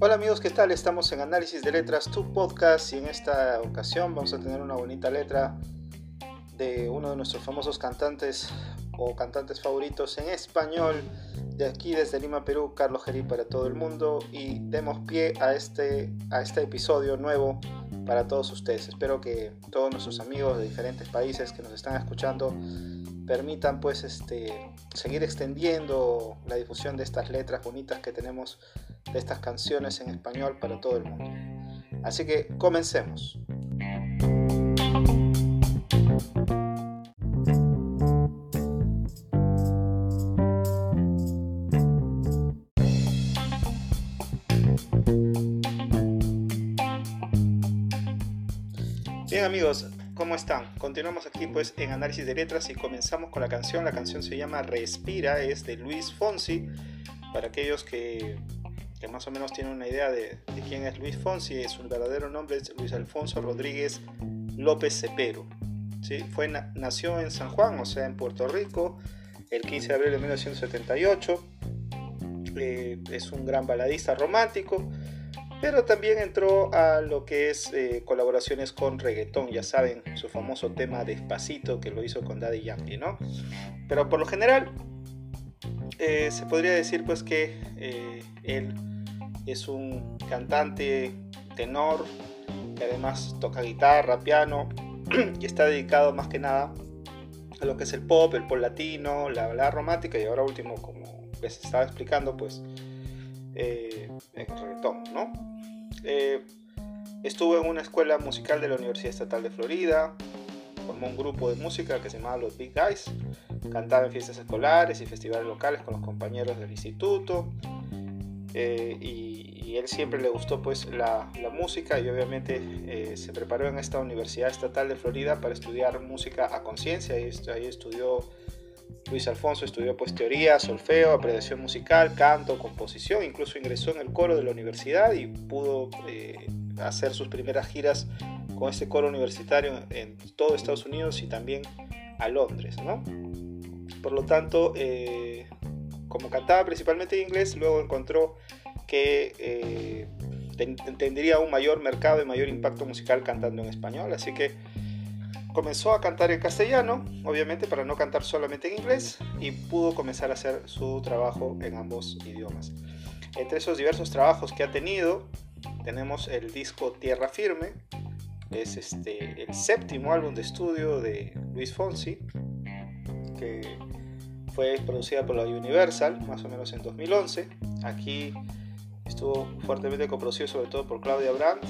Hola amigos, ¿qué tal? Estamos en Análisis de Letras, tu podcast y en esta ocasión vamos a tener una bonita letra de uno de nuestros famosos cantantes o cantantes favoritos en español de aquí desde Lima, Perú, Carlos Gerí para todo el mundo y demos pie a este, a este episodio nuevo para todos ustedes. Espero que todos nuestros amigos de diferentes países que nos están escuchando permitan pues este, seguir extendiendo la difusión de estas letras bonitas que tenemos de estas canciones en español para todo el mundo. Así que comencemos. Bien amigos, ¿cómo están? Continuamos aquí pues en análisis de letras y comenzamos con la canción. La canción se llama Respira, es de Luis Fonsi. Para aquellos que que más o menos tiene una idea de, quién es Luis Fonsi, su verdadero nombre es Luis Alfonso Rodríguez López Cepero. ¿sí? Fue, nació en San Juan, o sea, en Puerto Rico, el 15 de abril de 1978. Eh, es un gran baladista romántico, pero también entró a lo que es eh, colaboraciones con reggaetón, ya saben, su famoso tema Despacito que lo hizo con Daddy Yankee, ¿no? Pero por lo general, eh, se podría decir pues que él es un cantante tenor que además toca guitarra, piano y está dedicado más que nada a lo que es el pop, el pop latino, la balada romántica y ahora último, como les estaba explicando, pues eh, el reggaetón, ¿no? Eh, estuvo en una escuela musical de la Universidad Estatal de Florida, formó un grupo de música que se llamaba Los Big Guys, cantaba en fiestas escolares y festivales locales con los compañeros del instituto, eh, y, él siempre le gustó pues la, música y obviamente eh, se preparó en esta Universidad Estatal de Florida para estudiar música a conciencia. Y ahí estudió Luis Alfonso estudió pues teoría, solfeo, apreciación musical, canto, composición, incluso ingresó en el coro de la universidad y pudo eh, hacer sus primeras giras con este coro universitario en todo Estados Unidos y también a Londres, ¿no? Por lo tanto, como cantaba principalmente en inglés, luego encontró que eh, tendría un mayor mercado y mayor impacto musical cantando en español. Así que comenzó a cantar en castellano, obviamente para no cantar solamente en inglés, y pudo comenzar a hacer su trabajo en ambos idiomas. Entre esos diversos trabajos que ha tenido, tenemos el disco Tierra Firme, es este, el séptimo álbum de estudio de Luis Fonsi, que fue producida por la Universal, más o menos en 2011. Aquí estuvo fuertemente coproducido sobre todo por Claudia Brandt.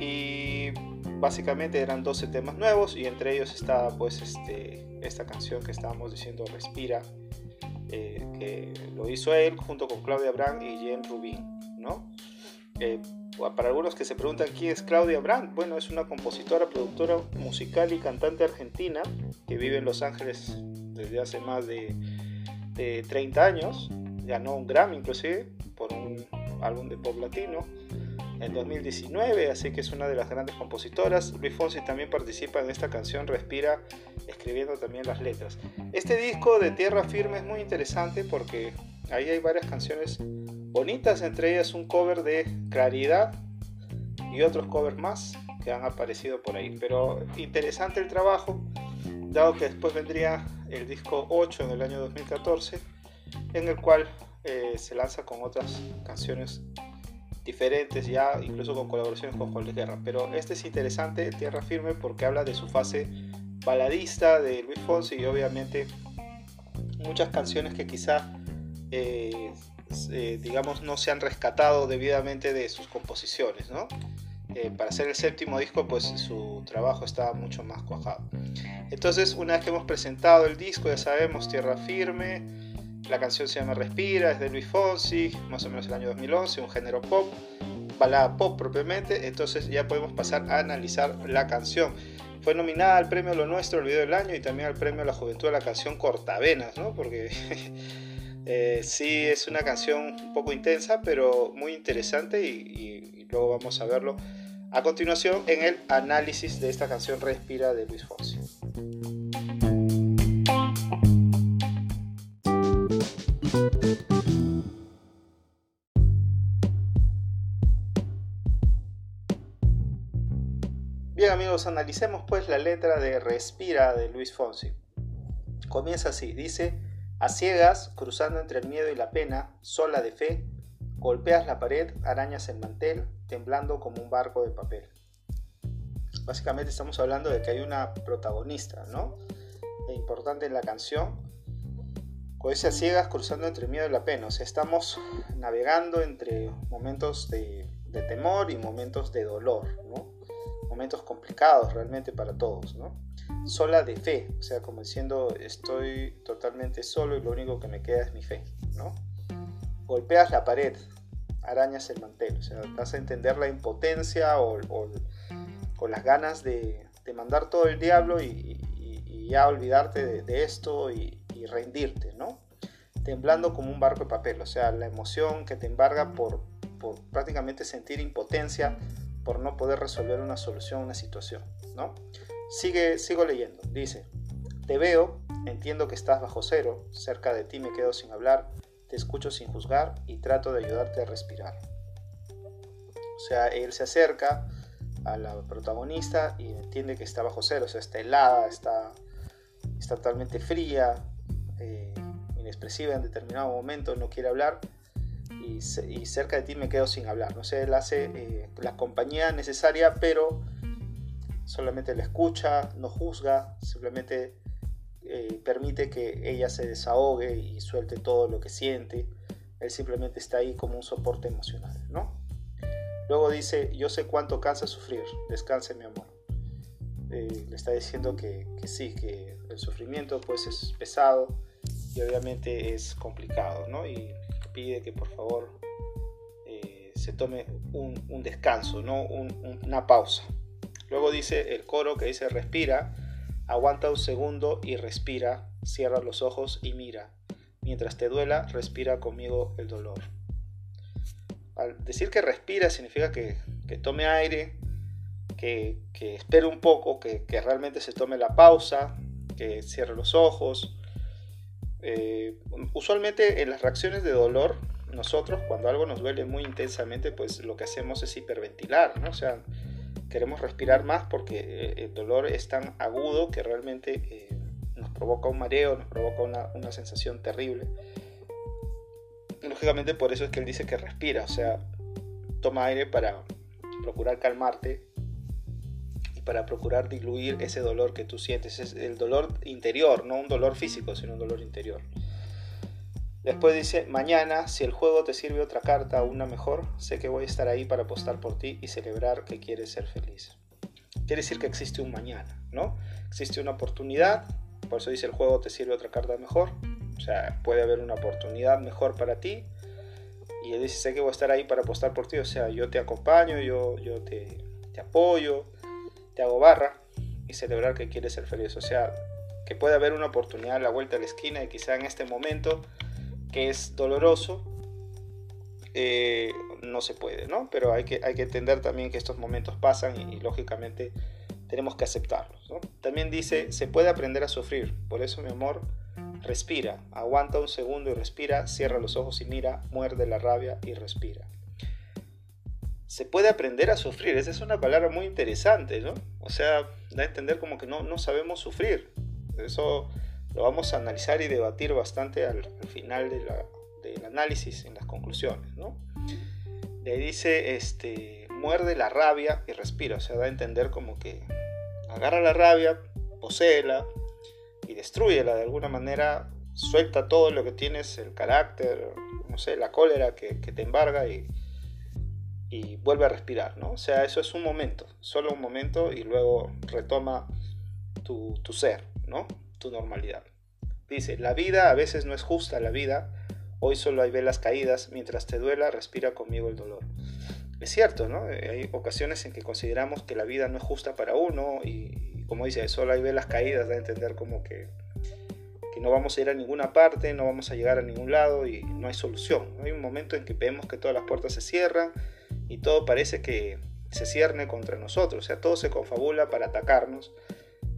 Y básicamente eran 12 temas nuevos y entre ellos estaba pues este, esta canción que estábamos diciendo Respira, eh, que lo hizo él junto con Claudia Brandt y Jen Rubin. ¿no? Eh, para algunos que se preguntan quién es Claudia Brandt, bueno, es una compositora, productora musical y cantante argentina que vive en Los Ángeles desde hace más de, 30 años. Ganó un Grammy inclusive por un álbum de pop latino en 2019, así que es una de las grandes compositoras. Luis Fonsi también participa en esta canción Respira, escribiendo también las letras. Este disco de Tierra Firme es muy interesante porque ahí hay varias canciones bonitas, entre ellas un cover de Claridad y otros covers más que han aparecido por ahí. Pero interesante el trabajo, dado que después vendría el disco 8 en el año 2014, en el cual eh, se lanza con otras canciones diferentes, ya incluso con colaboraciones con Juan Guerra. Pero este es interesante, Tierra Firme, porque habla de su fase baladista de Luis Fonsi y obviamente muchas canciones que quizá eh, eh, digamos, no se han rescatado debidamente de sus composiciones, ¿no? Eh, para hacer el séptimo disco, pues su trabajo estaba mucho más cuajado. Entonces, una vez que hemos presentado el disco, ya sabemos, Tierra Firme, la canción se llama Respira, es de Luis Fonsi, más o menos el año 2011, un género pop, balada pop propiamente, entonces ya podemos pasar a analizar la canción. Fue nominada al premio Lo Nuestro, el video del año, y también al premio a la Juventud de la canción Cortavenas, ¿no? Porque Eh, sí, es una canción un poco intensa, pero muy interesante y, luego vamos a verlo a continuación en el análisis de esta canción Respira de Luis Fonsi. Amigos, analicemos pues la letra de Respira de Luis Fonsi. Comienza así, dice, a ciegas, cruzando entre el miedo y la pena, sola de fe, golpeas la pared, arañas el mantel, temblando como un barco de papel. Básicamente estamos hablando de que hay una protagonista, ¿no? E importante en la canción, con a ciegas cruzando entre el miedo y la pena. O sea, estamos navegando entre momentos de, de temor y momentos de dolor, ¿no? Momentos complicados realmente para todos, ¿no? Sola de fe, o sea, como diciendo, estoy totalmente solo y lo único que me queda es mi fe, ¿no? Golpeas la pared, arañas el mantel, o sea, vas a entender la impotencia o, o, las ganas de, de, mandar todo el diablo y, y, ya olvidarte de, de esto y, y rendirte, ¿no? Temblando como un barco de papel, o sea, la emoción que te embarga por, por prácticamente sentir impotencia por no poder resolver una solución una situación, ¿no? Sigue, sigo leyendo, dice, te veo, entiendo que estás bajo cero, cerca de ti me quedo sin hablar, te escucho sin juzgar y trato de ayudarte a respirar. O sea, él se acerca a la protagonista y entiende que está bajo cero, o sea, está helada, está, está totalmente fría, eh, inexpresiva en determinado momento, no quiere hablar y, cerca de ti me quedo sin hablar. No él hace eh, la compañía necesaria, pero solamente la escucha, no juzga, simplemente eh, permite que ella se desahogue y suelte todo lo que siente. Él simplemente está ahí como un soporte emocional, ¿no? Luego dice, yo sé cuánto cansa sufrir, descanse mi amor. le está diciendo que, sí, que el sufrimiento pues es pesado, y obviamente es complicado, ¿no? Pide que por favor eh, se tome un, descanso, ¿no? una pausa. Luego dice el coro que dice respira, aguanta un segundo y respira, cierra los ojos y mira. Mientras te duela, respira conmigo el dolor. Al decir que respira significa que, tome aire, que, espere un poco, que, que realmente se tome la pausa, que cierre los ojos, eh, usualmente en las reacciones de dolor, nosotros cuando algo nos duele muy intensamente, pues lo que hacemos es hiperventilar, ¿no? O sea, queremos respirar más porque eh, el dolor es tan agudo que realmente eh, nos provoca un mareo, nos provoca una, una sensación terrible. Lógicamente por eso es que él dice que respira, o sea, toma aire para procurar calmarte para procurar diluir ese dolor que tú sientes. Es el dolor interior, no un dolor físico, sino un dolor interior. Después dice, mañana, si el juego te sirve otra carta o una mejor, sé que voy a estar ahí para apostar por ti y celebrar que quieres ser feliz. Quiere decir que existe un mañana, ¿no? Existe una oportunidad, por eso dice el juego te sirve otra carta mejor. O sea, puede haber una oportunidad mejor para ti. Y él dice, sé que voy a estar ahí para apostar por ti. O sea, yo te acompaño, yo, yo te, te apoyo, te hago barra y celebrar que quieres ser feliz. O sea, que puede haber una oportunidad a la vuelta de la esquina y quizá en este momento que es doloroso, eh, no se puede, ¿no? Pero hay que, hay que entender también que estos momentos pasan y, lógicamente tenemos que aceptarlos, ¿no? También dice, se puede aprender a sufrir, por eso mi amor, respira, aguanta un segundo y respira, cierra los ojos y mira, muerde la rabia y respira se puede aprender a sufrir. Esa es una palabra muy interesante, ¿no? O sea, da a entender como que no, no sabemos sufrir. Eso lo vamos a analizar y debatir bastante al, final de del análisis, en las conclusiones, ¿no? Le dice, este, muerde la rabia y respira. O sea, da a entender como que agarra la rabia, poseela y destruyela de alguna manera. Suelta todo lo que tienes, el carácter, no sé, la cólera que te embarga y y vuelve a respirar, ¿no? O sea, eso es un momento, solo un momento y luego retoma tu, ser, ¿no? Tu normalidad. Dice, la vida a veces no es justa la vida, hoy solo hay velas caídas, mientras te duela, respira conmigo el dolor. Es cierto, ¿no? Hay ocasiones en que consideramos que la vida no es justa para uno y, como dice, solo hay velas caídas, da a entender como que, que no vamos a ir a ninguna parte, no vamos a llegar a ningún lado y no hay solución. Hay un momento en que vemos que todas las puertas se cierran, y todo parece que se cierne contra nosotros, o sea, todo se confabula para atacarnos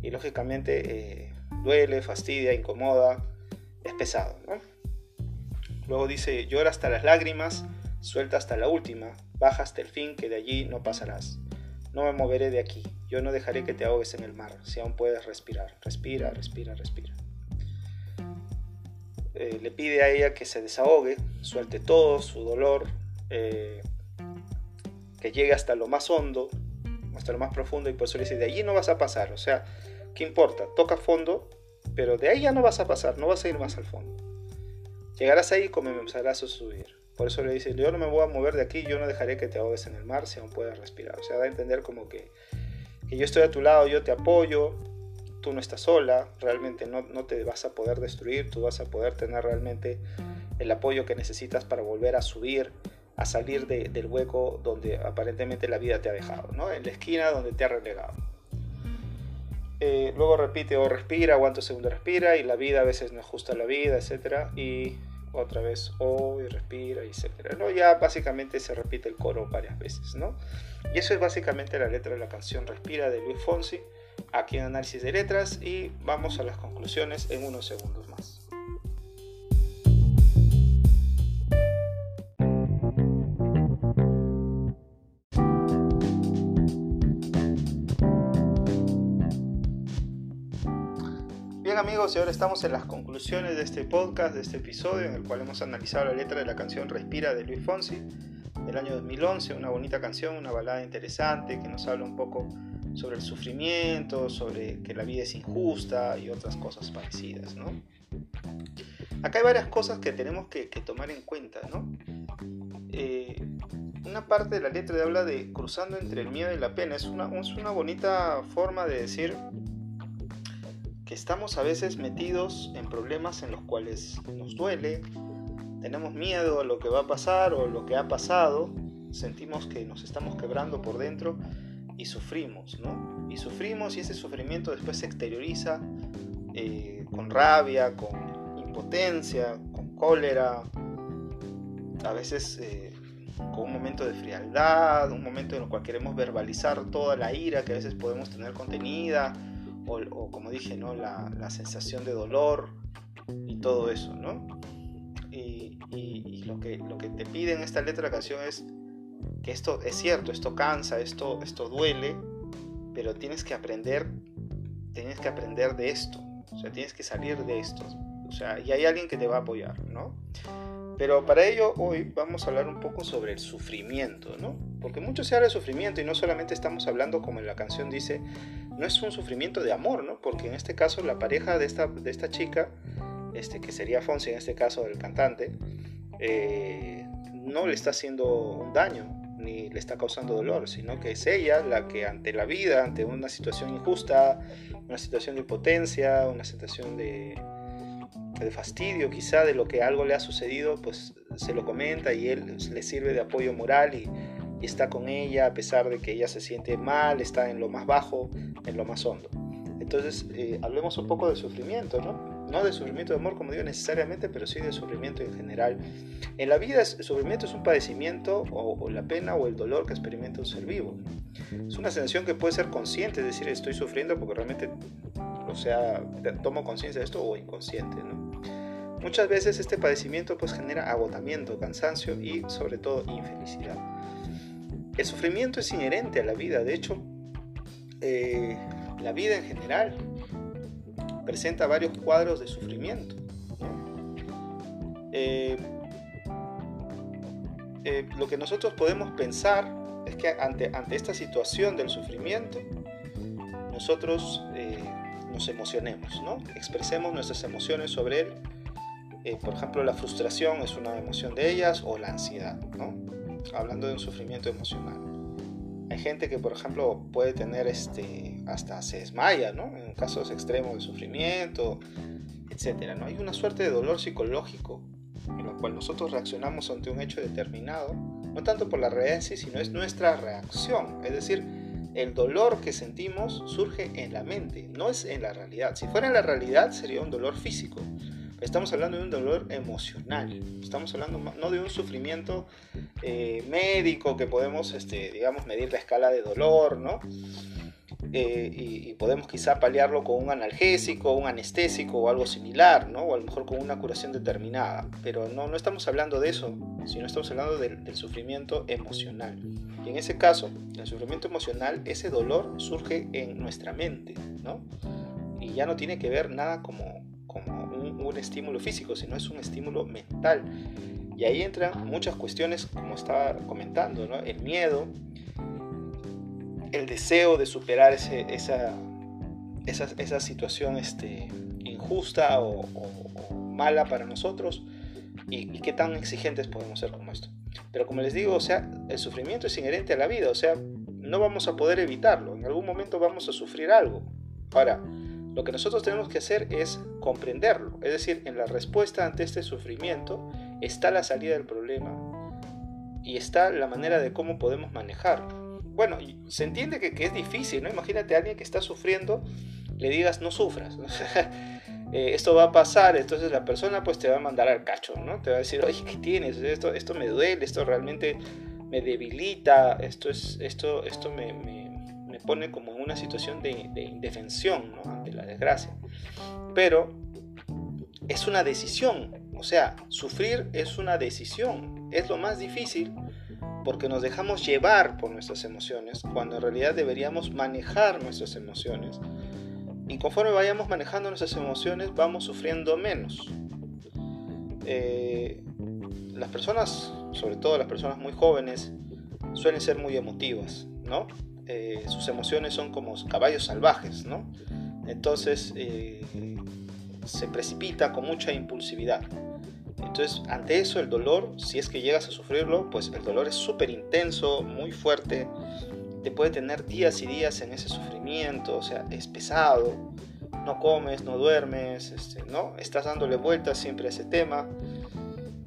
y lógicamente eh, duele, fastidia, incomoda, es pesado. Luego dice, llora hasta las lágrimas, suelta hasta la última, baja hasta el fin que de allí no pasarás. no me moveré de aquí, yo no dejaré que te ahogues en el mar, si aún puedes respirar. Respira, respira, respira. Eh, le pide a ella que se desahogue, suelte todo su dolor, eh, que llegue hasta lo más hondo, hasta lo más profundo, y por eso le dice, de allí no vas a pasar, o sea, ¿qué importa? Toca fondo, pero de ahí ya no vas a pasar, no vas a ir más al fondo. Llegarás ahí y comenzarás a subir. Por eso le dice, yo no me voy a mover de aquí, yo no dejaré que te ahogues en el mar si aún puedes respirar. O sea, da a entender como que, que yo estoy a tu lado, yo te apoyo, tú no estás sola, realmente no, no, te vas a poder destruir, tú vas a poder tener realmente el apoyo que necesitas para volver a subir, a salir de, del hueco donde aparentemente la vida te ha dejado, ¿no? en la esquina donde te ha relegado. Eh, luego repite o respira, aguanta un segundo, respira, y la vida a veces no es justa la vida, etc. Y otra vez o y respira, etc. ¿no? Ya básicamente se repite el coro varias veces. ¿no? Y eso es básicamente la letra de la canción Respira de Luis Fonsi, aquí en Análisis de Letras, y vamos a las conclusiones en unos segundos más. Amigos, y ahora estamos en las conclusiones de este podcast, de este episodio, en el cual hemos analizado la letra de la canción Respira de Luis Fonsi, del año 2011, una bonita canción, una balada interesante que nos habla un poco sobre el sufrimiento, sobre que la vida es injusta y otras cosas parecidas, ¿no? Acá hay varias cosas que tenemos que, tomar en cuenta, ¿no? Eh, una parte de la letra habla de cruzando entre el miedo y la pena, es una, es una bonita forma de decir que estamos a veces metidos en problemas en los cuales nos duele, tenemos miedo a lo que va a pasar o lo que ha pasado, sentimos que nos estamos quebrando por dentro y sufrimos, ¿no? Y sufrimos y ese sufrimiento después se exterioriza eh, con rabia, con impotencia, con cólera, a veces eh, con un momento de frialdad, un momento en el cual queremos verbalizar toda la ira que a veces podemos tener contenida o, como dije, ¿no? La, la, sensación de dolor y todo eso, ¿no? Y, y, lo, que, lo que te pide en esta letra de la canción es que esto es cierto, esto cansa, esto, esto duele, pero tienes que aprender, tienes que aprender de esto, o sea, tienes que salir de esto, o sea, y hay alguien que te va a apoyar, ¿no? Pero para ello hoy vamos a hablar un poco sobre el sufrimiento, ¿no? Porque mucho se habla de sufrimiento y no solamente estamos hablando, como en la canción dice, no es un sufrimiento de amor, ¿no? Porque en este caso la pareja de esta, de esta chica, este, que sería Fonsi en este caso el cantante, eh, no le está haciendo un daño ni le está causando dolor, sino que es ella la que ante la vida, ante una situación injusta, una situación de impotencia, una situación de, de fastidio quizá de lo que algo le ha sucedido, pues se lo comenta y él le sirve de apoyo moral y, está con ella a pesar de que ella se siente mal, está en lo más bajo, en lo más hondo. Entonces, eh, hablemos un poco de sufrimiento, ¿no? No de sufrimiento de amor, como digo necesariamente, pero sí de sufrimiento en general. En la vida, el sufrimiento es un padecimiento o, la pena o el dolor que experimenta un ser vivo. Es una sensación que puede ser consciente, es decir, estoy sufriendo porque realmente, o sea, tomo conciencia de esto o inconsciente, ¿no? Muchas veces este padecimiento pues genera agotamiento, cansancio y sobre todo infelicidad. El sufrimiento es inherente a la vida, de hecho, eh, la vida en general presenta varios cuadros de sufrimiento. Eh, eh, lo que nosotros podemos pensar es que ante, ante esta situación del sufrimiento, nosotros nos emocionemos, ¿no? expresemos nuestras emociones sobre él por ejemplo, la frustración es una emoción de ellas o la ansiedad, ¿no? Hablando de un sufrimiento emocional. Hay gente que, por ejemplo, puede tener este, hasta se desmaya, ¿no? En casos extremos de sufrimiento, etcétera, ¿no? Hay una suerte de dolor psicológico en lo cual nosotros reaccionamos ante un hecho determinado, no tanto por la realidad sino es nuestra reacción. Es decir, el dolor que sentimos surge en la mente, no es en la realidad. Si fuera en la realidad sería un dolor físico, Estamos hablando de un dolor emocional, estamos hablando no de un sufrimiento eh, médico que podemos, este, digamos, medir la escala de dolor, ¿no? eh, y, podemos quizá paliarlo con un analgésico, un anestésico o algo similar, ¿no? o a lo mejor con una curación determinada. Pero no, no estamos hablando de eso, sino estamos hablando del, sufrimiento emocional. Y en ese caso, el sufrimiento emocional, ese dolor surge en nuestra mente, ¿no? y ya no tiene que ver nada como un, estímulo físico, sino es un estímulo mental. Y ahí entran muchas cuestiones, como estaba comentando, el miedo, el deseo de superar ese, esa, esa, situación este, injusta o, mala para nosotros y, qué tan exigentes podemos ser como esto. Pero como les digo, o sea, el sufrimiento es inherente a la vida, o sea, no vamos a poder evitarlo, en algún momento vamos a sufrir algo. Ahora, lo que nosotros tenemos que hacer es comprenderlo, es decir, en la respuesta ante este sufrimiento está la salida del problema y está la manera de cómo podemos manejarlo bueno, se entiende que, es difícil, ¿no? Imagínate a alguien que está sufriendo, le digas no sufras, eh, esto va a pasar, entonces la persona pues te va a mandar al cacho, ¿no? Te va a decir, oye, ¿qué tienes? Esto, esto me duele, esto realmente me debilita, esto, es, esto, esto me, me, pone como en una situación de, de indefensión, ¿no? Ante la desgracia. Pero es una decisión, o sea, sufrir es una decisión, es lo más difícil porque nos dejamos llevar por nuestras emociones, cuando en realidad deberíamos manejar nuestras emociones. Y conforme vayamos manejando nuestras emociones, vamos sufriendo menos. Eh, las personas, sobre todo las personas muy jóvenes, suelen ser muy emotivas, ¿no? Eh, sus emociones son como caballos salvajes, ¿no? Entonces eh, se precipita con mucha impulsividad. Entonces, ante eso, el dolor, si es que llegas a sufrirlo, pues el dolor es súper intenso, muy fuerte, te puede tener días y días en ese sufrimiento, o sea, es pesado, no comes, no duermes, este, ¿no? Estás dándole vueltas siempre a ese tema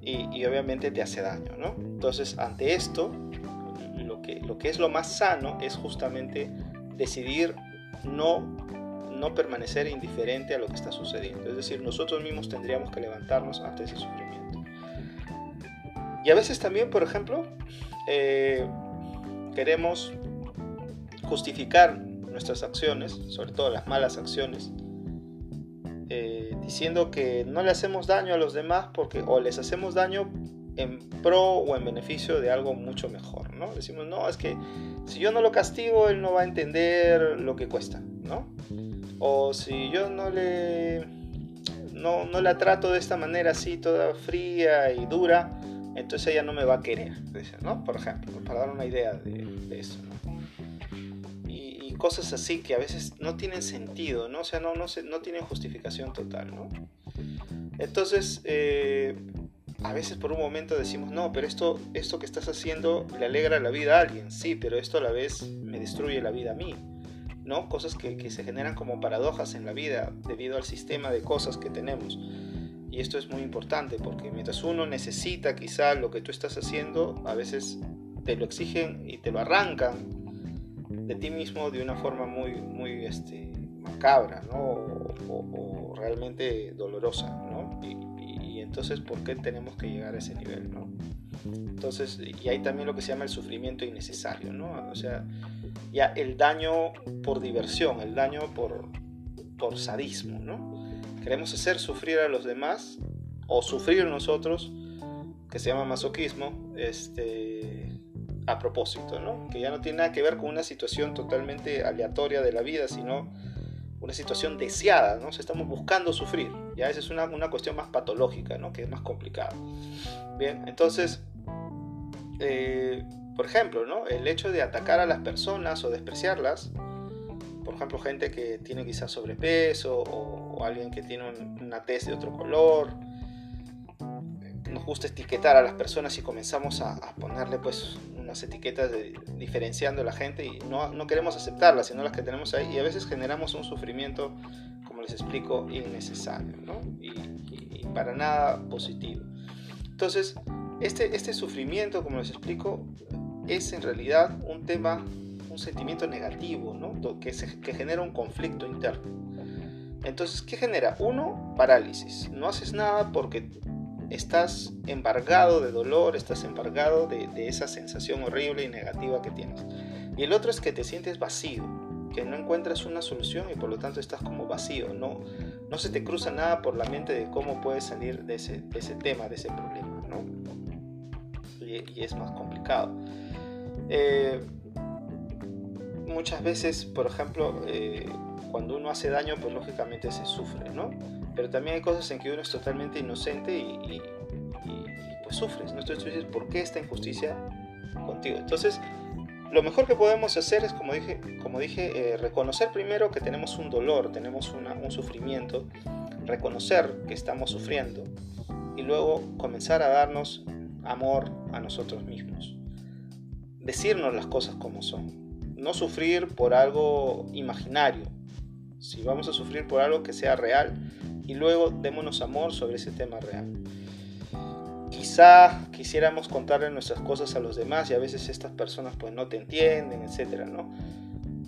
y, obviamente te hace daño, ¿no? Entonces, ante esto, lo que, es lo más sano es justamente decidir no no permanecer indiferente a lo que está sucediendo. Es decir, nosotros mismos tendríamos que levantarnos ante ese sufrimiento. Y a veces también, por ejemplo, eh, queremos justificar nuestras acciones, sobre todo las malas acciones, eh, diciendo que no le hacemos daño a los demás porque o les hacemos daño en pro o en beneficio de algo mucho mejor, ¿no? Decimos, no, es que si yo no lo castigo, él no va a entender lo que cuesta, ¿no? O si yo no le, no, no la trato de esta manera así, toda fría y dura, entonces ella no me va a querer, ¿no? Por ejemplo, para dar una idea de, eso, y, cosas así que a veces no tienen sentido, ¿no? O sea, no, no, no tienen justificación total, ¿no? Entonces, eh, a veces por un momento decimos, no, pero esto, esto que estás haciendo le alegra la vida a alguien, sí, pero esto a la vez me destruye la vida a mí. ¿no? Cosas que, se generan como paradojas en la vida debido al sistema de cosas que tenemos. Y esto es muy importante porque mientras uno necesita quizá lo que tú estás haciendo, a veces te lo exigen y te lo arrancan de ti mismo de una forma muy, muy este, macabra, O, realmente dolorosa, ¿no? Entonces, ¿por qué tenemos que llegar a ese nivel, ¿no? Entonces, y hay también lo que se llama el sufrimiento innecesario, ¿no? O sea, ya el daño por diversión, el daño por, por sadismo, ¿no? Queremos hacer sufrir a los demás o sufrir nosotros, que se llama masoquismo, este, a propósito, ¿no? Que ya no tiene nada que ver con una situación totalmente aleatoria de la vida, sino una situación deseada, ¿no? estamos buscando sufrir, ya esa es una, una cuestión más patológica, ¿no? Que es más complicada. Bien, entonces, eh, por ejemplo, ¿no? el hecho de atacar a las personas o despreciarlas, por ejemplo, gente que tiene quizás sobrepeso o, alguien que tiene una tez de otro color, nos gusta etiquetar a las personas y comenzamos a, ponerle pues unas etiquetas diferenciando a la gente y no, no, queremos aceptarlas, sino las que tenemos ahí y a veces generamos un sufrimiento, como les explico, innecesario ¿no? y, y, para nada positivo. Entonces, este, este sufrimiento, como les explico, es en realidad un tema, un sentimiento negativo, ¿no? que, que genera un conflicto interno. Entonces, ¿qué genera? Uno, parálisis. No haces nada porque estás embargado de dolor, estás embargado de, esa sensación horrible y negativa que tienes. Y el otro es que te sientes vacío, que no encuentras una solución y por lo tanto estás como vacío, no, no se te cruza nada por la mente de cómo puedes salir de ese, tema, de ese problema, ¿no? Y, es más complicado. Eh, muchas veces, por ejemplo, eh, cuando uno hace daño, pues lógicamente se sufre, ¿no? Pero también hay cosas en que uno es totalmente inocente y, pues sufres, ¿no? Entonces tú dices, ¿por qué esta injusticia contigo? Entonces, lo mejor que podemos hacer es, como dije, como dije eh, reconocer primero que tenemos un dolor, tenemos un sufrimiento, reconocer que estamos sufriendo y luego comenzar a darnos amor a nosotros mismos. Decirnos las cosas como son. No sufrir por algo imaginario. Si vamos a sufrir por algo que sea real y luego démonos amor sobre ese tema real. Quizá quisiéramos contarle nuestras cosas a los demás y a veces estas personas pues no te entienden, etcétera, ¿no?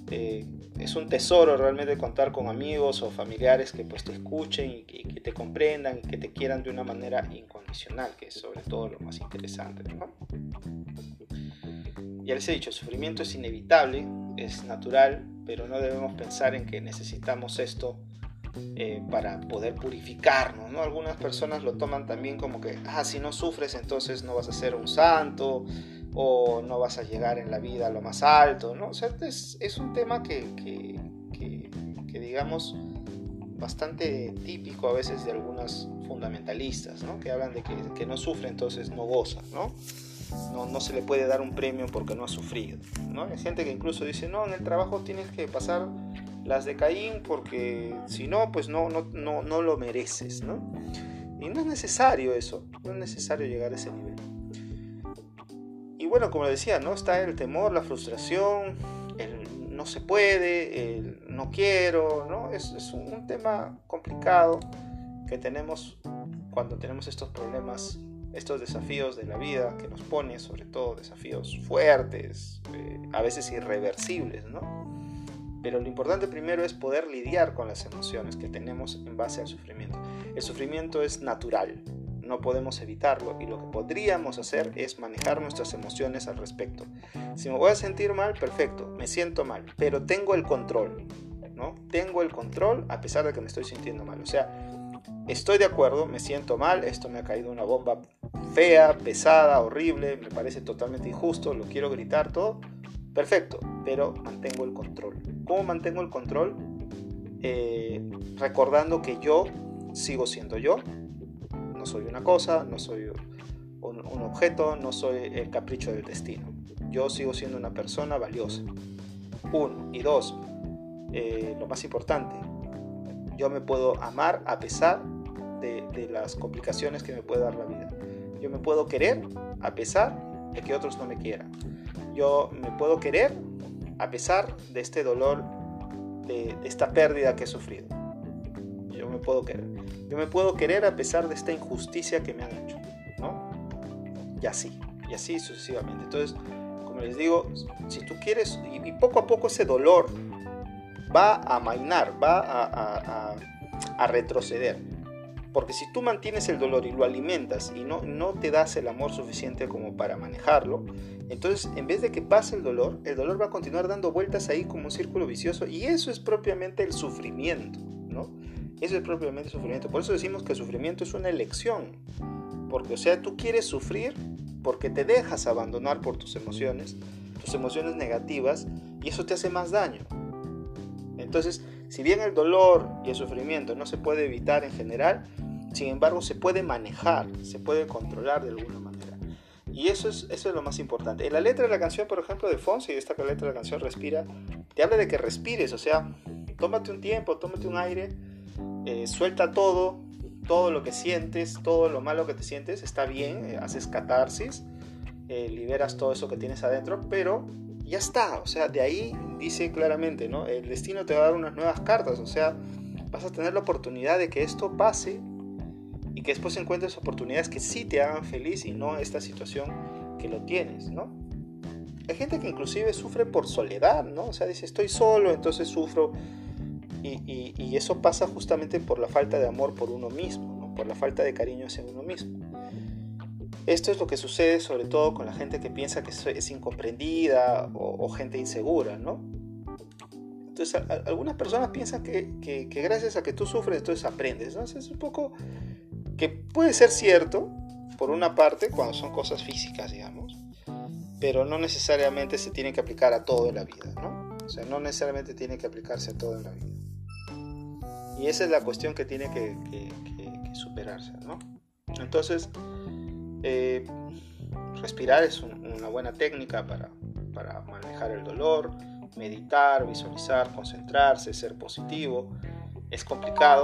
Eh, es un tesoro realmente contar con amigos o familiares que pues te escuchen y que, te comprendan y que te quieran de una manera incondicional, que es sobre todo lo más interesante, ¿no? Ya les he dicho, el sufrimiento es inevitable, es natural, pero no debemos pensar en que necesitamos esto eh, para poder purificarnos, ¿no? Algunas personas lo toman también como que, ah, si no sufres entonces no vas a ser un santo o no vas a llegar en la vida a lo más alto, ¿no? O sea, es, un tema que, que, que, digamos, bastante típico a veces de algunas fundamentalistas, ¿no? Que hablan de que, que no sufre entonces no goza, ¿no? No, no, se le puede dar un premio porque no ha sufrido. ¿no? Hay gente que incluso dice, no, en el trabajo tienes que pasar las de Caín porque si no, pues no, no, no, no lo mereces, ¿no? Y no es necesario eso, no es necesario llegar a ese nivel. Y bueno, como decía, ¿no? Está el temor, la frustración, el no se puede, el no quiero, ¿no? Es, es un tema complicado que tenemos cuando tenemos estos problemas, estos desafíos de la vida que nos pone, sobre todo desafíos fuertes, eh, a veces irreversibles, ¿no? Pero lo importante primero es poder lidiar con las emociones que tenemos en base al sufrimiento. El sufrimiento es natural, no podemos evitarlo y lo que podríamos hacer es manejar nuestras emociones al respecto. Si me voy a sentir mal, perfecto, me siento mal, pero tengo el control, ¿no? Tengo el control a pesar de que me estoy sintiendo mal. O sea, estoy de acuerdo, me siento mal, esto me ha caído una bomba fea, pesada, horrible, me parece totalmente injusto, lo quiero gritar todo, Perfecto, pero mantengo el control. ¿Cómo mantengo el control? Eh, recordando que yo sigo siendo yo. No soy una cosa, no soy un, objeto, no soy el capricho del destino. Yo sigo siendo una persona valiosa. Uno. Y dos, eh, lo más importante, yo me puedo amar a pesar de, de las complicaciones que me puede dar la vida. Yo me puedo querer a pesar de que otros no me quieran yo me puedo querer a pesar de este dolor, de, esta pérdida que he sufrido. Yo me puedo querer. Yo me puedo querer a pesar de esta injusticia que me han hecho. ¿no? Y así, y así sucesivamente. Entonces, como les digo, si tú quieres, y, poco a poco ese dolor va a amainar, va a, a retroceder. Porque si tú mantienes el dolor y lo alimentas y no, no te das el amor suficiente como para manejarlo, entonces en vez de que pase el dolor, el dolor va a continuar dando vueltas ahí como un círculo vicioso y eso es propiamente el sufrimiento, ¿no? Eso es propiamente el sufrimiento. Por eso decimos que el sufrimiento es una elección. Porque, o sea, tú quieres sufrir porque te dejas abandonar por tus emociones, tus emociones negativas, y eso te hace más daño. Entonces, si bien el dolor y el sufrimiento no se puede evitar en general, sin embargo se puede manejar, se puede controlar de alguna manera. Y eso es, eso es lo más importante. En la letra de la canción, por ejemplo, de Fonsi, esta letra de la canción Respira, te habla de que respires, o sea, tómate un tiempo, tómate un aire, eh, suelta todo, todo lo que sientes, todo lo malo que te sientes, está bien, eh, haces catarsis, eh, liberas todo eso que tienes adentro, pero ya está, o sea, de ahí dice claramente, ¿no? El destino te va a dar unas nuevas cartas, o sea, vas a tener la oportunidad de que esto pase y que después encuentres oportunidades que sí te hagan feliz y no esta situación que lo tienes, ¿no? Hay gente que inclusive sufre por soledad, ¿no? O sea, dice, estoy solo, entonces sufro. Y, y eso pasa justamente por la falta de amor por uno mismo, ¿no? por la falta de cariño hacia uno mismo. Esto es lo que sucede sobre todo con la gente que piensa que es incomprendida o, gente insegura, ¿no? Entonces, algunas personas piensan que, que, gracias a que tú sufres, entonces aprendes. ¿no? es un poco que puede ser cierto, por una parte, cuando son cosas físicas, digamos, pero no necesariamente se tiene que aplicar a todo en la vida, ¿no? O sea, no necesariamente tiene que aplicarse a todo en la vida. Y esa es la cuestión que tiene que, superarse, ¿no? Entonces, eh, respirar es una buena técnica para, para manejar el dolor, meditar, visualizar, concentrarse, ser positivo. Es complicado,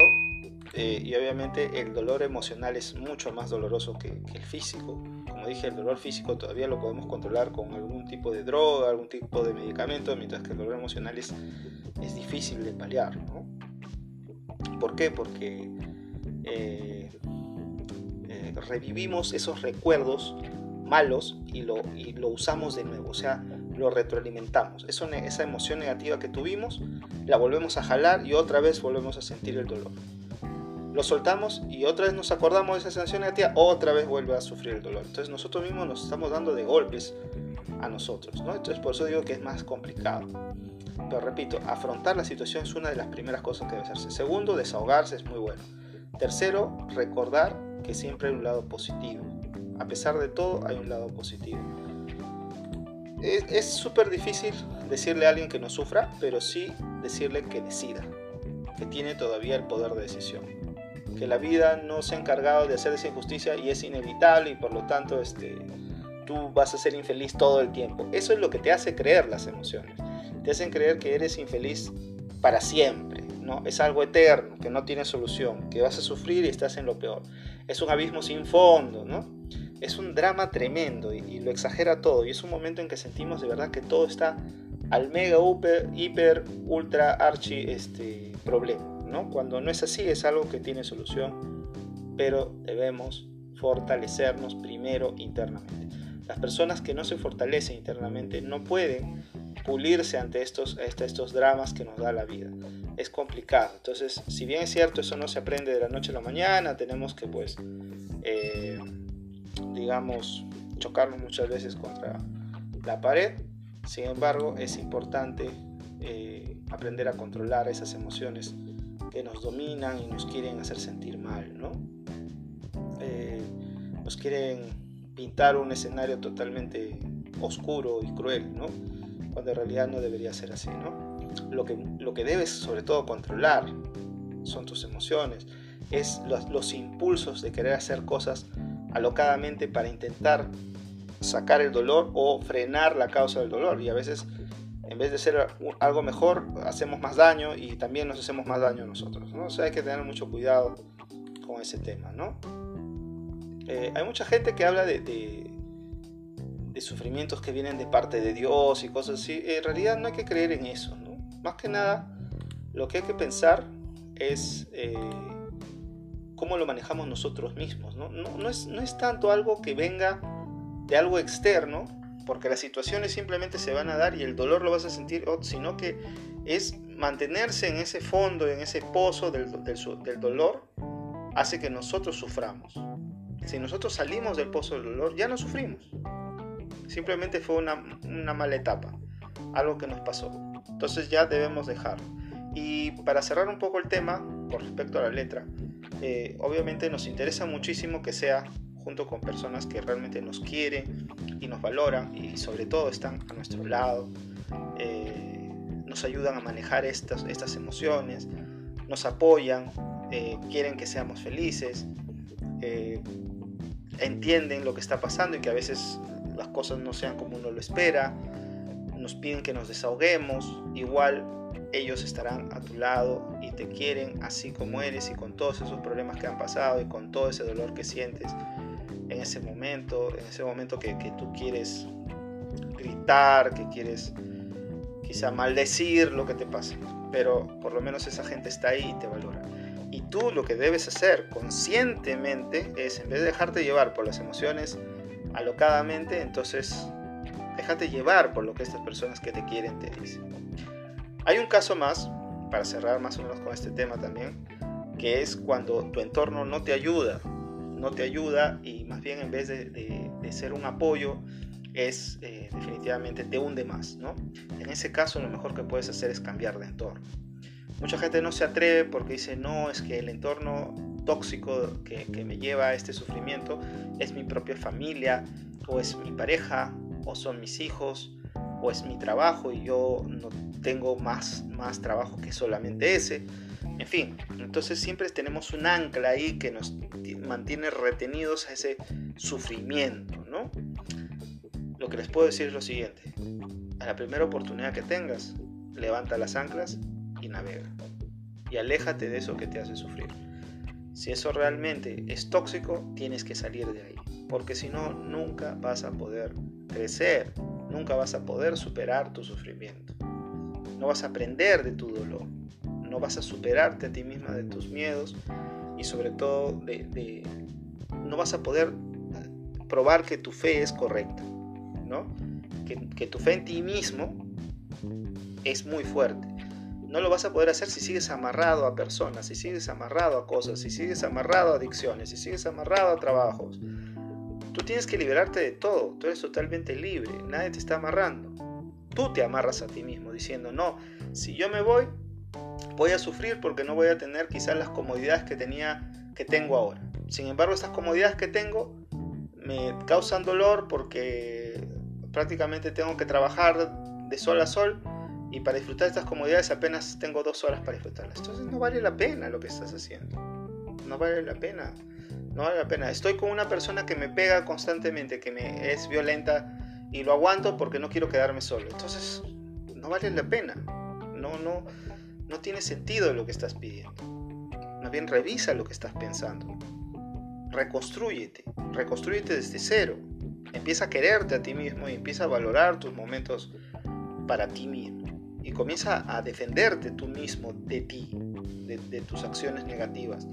eh, y obviamente el dolor emocional es mucho más doloroso que, el físico. Como dije, el dolor físico todavía lo podemos controlar con algún tipo de droga, algún tipo de medicamento, mientras que el dolor emocional es, es difícil de paliar. ¿no? ¿Por qué? Porque eh, eh, revivimos esos recuerdos malos y lo, y lo usamos de nuevo, o sea, lo retroalimentamos. Eso, esa emoción negativa que tuvimos, la volvemos a jalar y otra vez volvemos a sentir el dolor lo soltamos y otra vez nos acordamos de esa sensación negativa, otra vez vuelve a sufrir el dolor. Entonces nosotros mismos nos estamos dando de golpes a nosotros, ¿no? Entonces por eso digo que es más complicado. Pero repito, afrontar la situación es una de las primeras cosas que debe hacerse. Segundo, desahogarse es muy bueno. Tercero, recordar que siempre hay un lado positivo. A pesar de todo, hay un lado positivo. Es súper difícil decirle a alguien que no sufra, pero sí decirle que decida, que tiene todavía el poder de decisión que la vida no se ha encargado de hacer esa injusticia y es inevitable y por lo tanto este, tú vas a ser infeliz todo el tiempo. Eso es lo que te hace creer las emociones. Te hacen creer que eres infeliz para siempre. ¿no? Es algo eterno, que no tiene solución, que vas a sufrir y estás en lo peor. Es un abismo sin fondo, ¿no? Es un drama tremendo y, lo exagera todo. Y es un momento en que sentimos de verdad que todo está al mega, hiper ultra, archi este, problema. Cuando no es así es algo que tiene solución, pero debemos fortalecernos primero internamente. Las personas que no se fortalecen internamente no pueden pulirse ante estos, estos dramas que nos da la vida. Es complicado. Entonces, si bien es cierto, eso no se aprende de la noche a la mañana, tenemos que, pues, eh, digamos, chocarnos muchas veces contra la pared. Sin embargo, es importante eh, aprender a controlar esas emociones que nos dominan y nos quieren hacer sentir mal, ¿no? Eh, nos quieren pintar un escenario totalmente oscuro y cruel, ¿no? Cuando en realidad no debería ser así, ¿no? Lo que, lo que debes sobre todo controlar son tus emociones, es los, los impulsos de querer hacer cosas alocadamente para intentar sacar el dolor o frenar la causa del dolor y a veces en vez de ser algo mejor, hacemos más daño y también nos hacemos más daño a nosotros. ¿no? O hay que tener mucho cuidado con ese tema. ¿no? Eh, hay mucha gente que habla de, de, sufrimientos que vienen de parte de Dios y cosas así. En realidad no hay que creer en eso. ¿no? Más que nada, lo que hay que pensar es eh, cómo lo manejamos nosotros mismos. No, no, es, no es tanto algo que venga de algo externo, porque las situaciones simplemente se van a dar y el dolor lo vas a sentir, sino que es mantenerse en ese fondo, en ese pozo del, dolor, hace que nosotros suframos. Si nosotros salimos del pozo del dolor, ya no sufrimos. Simplemente fue una, mala etapa, algo que nos pasó. Entonces ya debemos dejarlo. Y para cerrar un poco el tema, con respecto a la letra, eh, obviamente nos interesa muchísimo que sea junto con personas que realmente nos quieren y nos valoran y sobre todo están a nuestro lado, eh, nos ayudan a manejar estas, estas emociones, nos apoyan, eh, quieren que seamos felices, eh, entienden lo que está pasando y que a veces las cosas no sean como uno lo espera, nos piden que nos desahoguemos, igual ellos estarán a tu lado y te quieren así como eres y con todos esos problemas que han pasado y con todo ese dolor que sientes en ese momento, en ese momento que, tú quieres gritar, que quieres quizá maldecir lo que te pasa, pero por lo menos esa gente está ahí y te valora. Y tú lo que debes hacer conscientemente es, en vez de dejarte llevar por las emociones alocadamente, entonces déjate llevar por lo que estas personas que te quieren te dicen. Hay un caso más, para cerrar más o menos con este tema también, que es cuando tu entorno no te ayuda no te ayuda y más bien en vez de, ser un apoyo es eh, definitivamente te hunde más, ¿no? En ese caso lo mejor que puedes hacer es cambiar de entorno. Mucha gente no se atreve porque dice, no, es que el entorno tóxico que, que me lleva a este sufrimiento es mi propia familia, o es mi pareja, o son mis hijos, o es mi trabajo y yo no tengo más, más trabajo que solamente ese. En fin, entonces siempre tenemos un ancla ahí que nos mantiene retenidos a ese sufrimiento, ¿no? Lo que les puedo decir es lo siguiente. A la primera oportunidad que tengas, levanta las anclas y navega. Y aléjate de eso que te hace sufrir. Si eso realmente es tóxico, tienes que salir de ahí. Porque si no, nunca vas a poder crecer. Nunca vas a poder superar tu sufrimiento. No vas a aprender de tu dolor. No vas a superarte a ti misma de tus miedos. Y sobre todo, no vas a poder probar que tu fe es correcta. ¿no? Que, que tu fe en ti mismo es muy fuerte no lo vas a poder hacer si sigues amarrado a personas, si sigues amarrado a cosas, si sigues amarrado a adicciones, si sigues amarrado a trabajos. Tú tienes que liberarte de todo, tú eres totalmente libre, nadie te está amarrando. Tú te amarras a ti mismo diciendo, no, si yo me voy, voy a sufrir porque no voy a tener quizás las comodidades que tenía, que tengo ahora. Sin embargo, estas comodidades que tengo me causan dolor porque prácticamente tengo que trabajar de sol a sol y para disfrutar estas comodidades apenas tengo dos horas para disfrutarlas. Entonces no vale la pena lo que estás haciendo. No vale la pena. No vale la pena. Estoy con una persona que me pega constantemente, que me es violenta y lo aguanto porque no quiero quedarme solo. Entonces no vale la pena. No, no, no tiene sentido lo que estás pidiendo. Más bien revisa lo que estás pensando. Reconstrúyete. Reconstrúyete desde cero. Empieza a quererte a ti mismo y empieza a valorar tus momentos para ti mismo y comienza a defenderte tú mismo de ti, de, tus acciones negativas,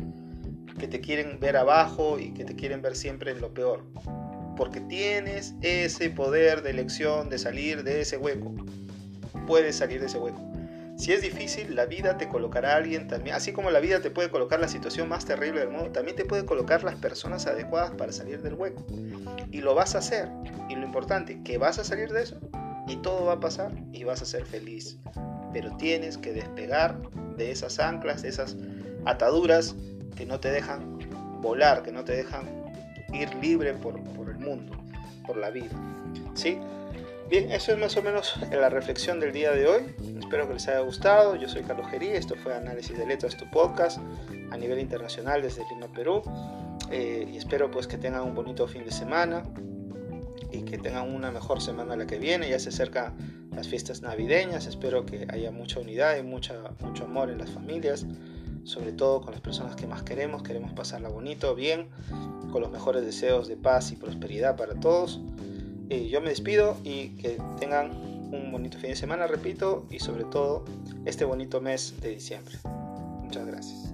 que te quieren ver abajo y que te quieren ver siempre en lo peor. Porque tienes ese poder de elección de salir de ese hueco. Puedes salir de ese hueco. Si es difícil, la vida te colocará a alguien también. Así como la vida te puede colocar la situación más terrible del mundo, también te puede colocar las personas adecuadas para salir del hueco. Y lo vas a hacer. Y lo importante, que vas a salir de eso, y todo va a pasar y vas a ser feliz. Pero tienes que despegar de esas anclas, de esas ataduras que no te dejan volar, que no te dejan ir libre por, el mundo, por la vida. ¿Sí? Bien, eso es más o menos la reflexión del día de hoy. Espero que les haya gustado. Yo soy Carlos Gerí, esto fue Análisis de Letras, tu podcast a nivel internacional desde Lima, Perú. Eh, y espero pues que tengan un bonito fin de semana, y que tengan una mejor semana la que viene. Ya se acercan las fiestas navideñas. Espero que haya mucha unidad y mucha, mucho amor en las familias, sobre todo con las personas que más queremos, queremos pasarla bonito, bien, con los mejores deseos de paz y prosperidad para todos. Eh, yo me despido y que tengan un bonito fin de semana, repito, y sobre todo este bonito mes de diciembre. Muchas gracias.